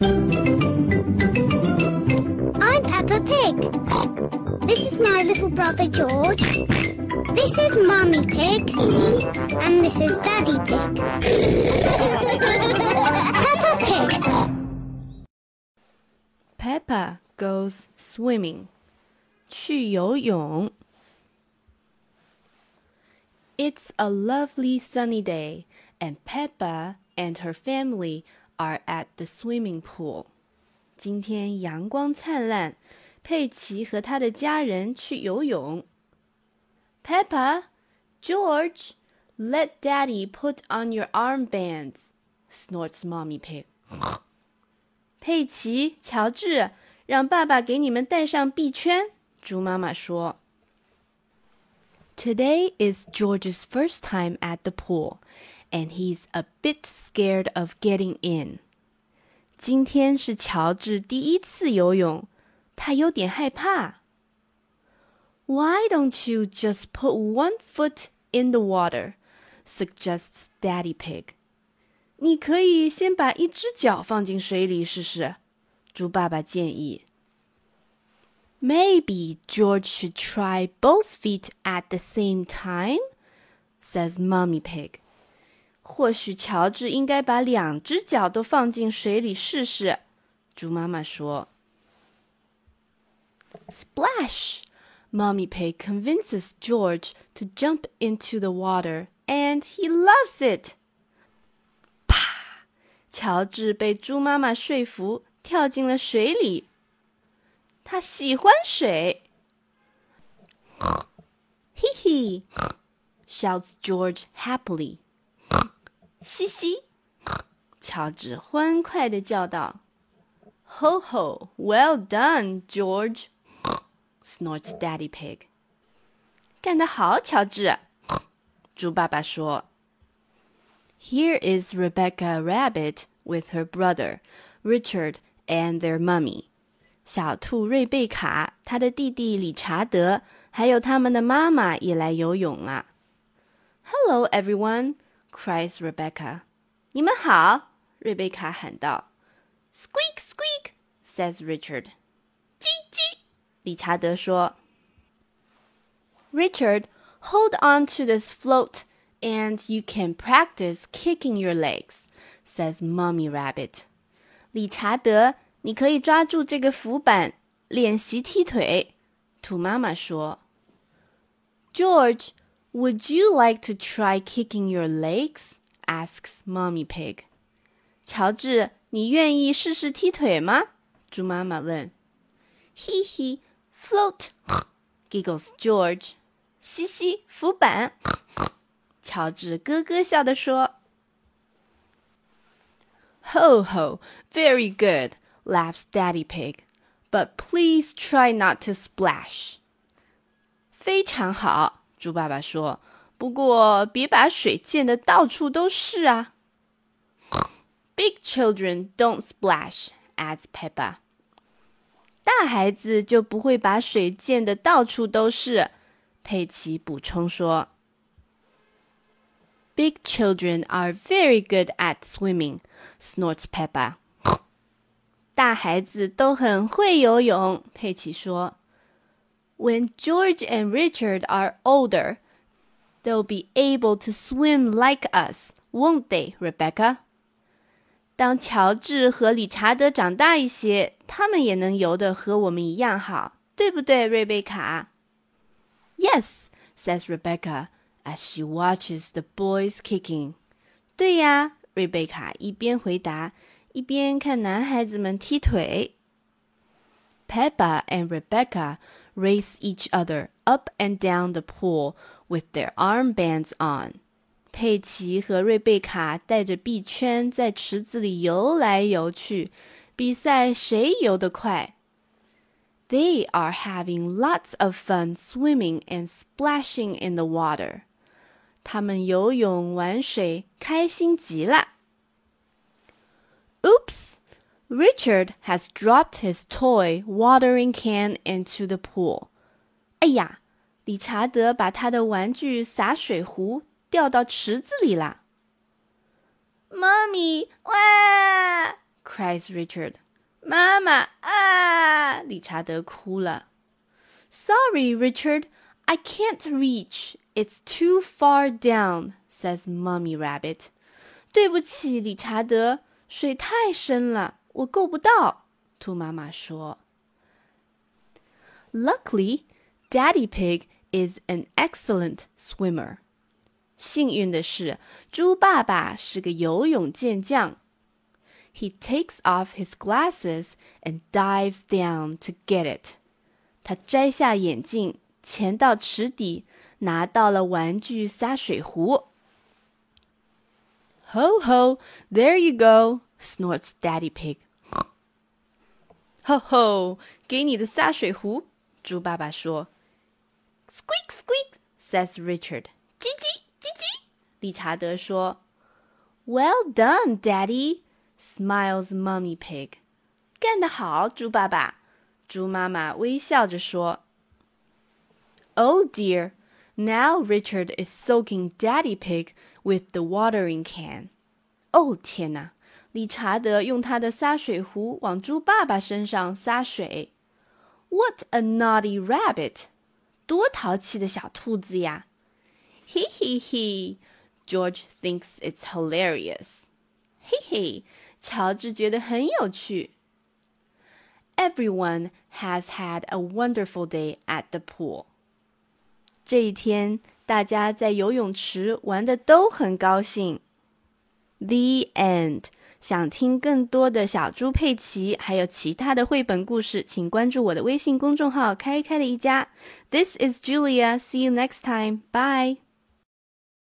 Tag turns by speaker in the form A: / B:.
A: I'm Peppa Pig. This is my little brother George. This is Mummy Pig. And this is Daddy Pig. Peppa Pig.
B: Peppa goes swimming. 去游泳。It's a lovely sunny day, and Peppa and her family are at the swimming pool. 今天阳光灿烂，佩奇和他的家人去游泳。Peppa, George, let Daddy put on your armbands, snorts Mommy Pig. 佩奇、乔治，让爸爸给你们戴上臂圈。猪妈妈说。Today is George's first time at the pool, and he's a bit scared of getting in. 今天是乔治第一次游泳，他有点害怕。Why don't you just put one foot in the water? suggests Daddy Pig. 你可以先把一只脚放进水里试试，猪爸爸建议。Maybe George should try both feet at the same time, says Mummy Pig. 或许乔治应该把两只脚都放进水里试试。猪妈妈说：“Splash!” Mommy Pig convinces George to jump into the water, and he loves it. 啪！乔治被猪妈妈说服，跳进了水里。他喜欢水。嘿嘿，shouts George happily. 嘻嘻，乔治欢快地叫道：“Ho ho! Well done, George!” snorts Daddy Pig. 干得好，乔治！猪爸爸说。Here is Rebecca Rabbit with her brother Richard and their mummy. 小兔瑞贝卡、他的弟弟理查德，还有他们的妈妈也来游泳啊！Hello, everyone! cries Rebecca. 你们好，瑞贝卡喊道。Squeak, squeak, says Richard. 叽叽，理查德说。Richard, hold on to this float, and you can practice kicking your legs, says Mummy Rabbit. 理查德，你可以抓住这个浮板练习踢腿。兔妈妈说。George, would you like to try kicking your legs? asks Mommy Pig. 乔治，你愿意试试踢腿吗？猪妈妈问。Hee hee, float, giggles George. 嘻嘻，浮板。乔治咯咯笑地说。Ho ho, very good, laughs Daddy Pig. But please try not to splash. 非常好， 猪爸爸说。不过别把水溅得到处都是啊。Big children don't splash, adds Peppa. 大孩子就不会把水溅得到处都是。佩奇补充说。Big children are very good at swimming, snorts Peppa. 大孩子都很会游泳，佩奇说。when George and Richard are older, they'll be able to swim like us, won't they, Rebecca? 当乔治和理查德长大一些，他们也能游得和我们一样好，对不对，瑞贝卡？Yes, says Rebecca as she watches the boys kicking. 对呀，瑞贝卡一边回答，一边看男孩子们踢腿。 Peppa and Rebecca race each other up and down the pool with their armbands on. 佩奇和瑞贝卡带着臂圈在池子里游来游去，比赛谁游得快。They are having lots of fun swimming and splashing in the water. 他们游泳玩水，开心极了。Oops! Richard has dropped his toy watering can into the pool. 哎呀，理查德把他的玩具洒水壶掉到池子里啦！Mommy，哇 cries Richard. 妈妈啊！理查德哭了。Sorry, Richard, I can't reach. It's too far down, says Mummy Rabbit. 对不起，理查德，水太深了， 我够不到。兔妈妈说。Luckily, Daddy Pig is an excellent swimmer. 幸运的是，猪爸爸是个游泳健将。He takes off his glasses and dives down to get it. 他摘下眼镜，潜到池底，拿到了玩具洒水壶。Ho ho, there you go, snorts Daddy Pig. Ho ho，给你的洒水壶，猪爸爸说。Squeak squeak, says Richard. 叽叽叽叽，理查德说。Well done, Daddy, smiles Mummy Pig. 干得好，猪爸爸。猪妈妈微笑着说：“Oh dear, now Richard is soaking Daddy Pig with the watering can。”哦天哪！ 理查德用他的洒水壶往猪爸爸身上洒水。What a naughty rabbit！多淘气的小兔子呀！He he he! George thinks it's hilarious. 嘿嘿，乔治觉得很有趣。Everyone has had a wonderful day at the pool. 这一天，大家在游泳池玩的都很高兴。The end. 想听更多的小猪佩奇，还有其他的绘本故事，请关注我的微信公众号“开开的一家”。This is Julia. See you next time. Bye.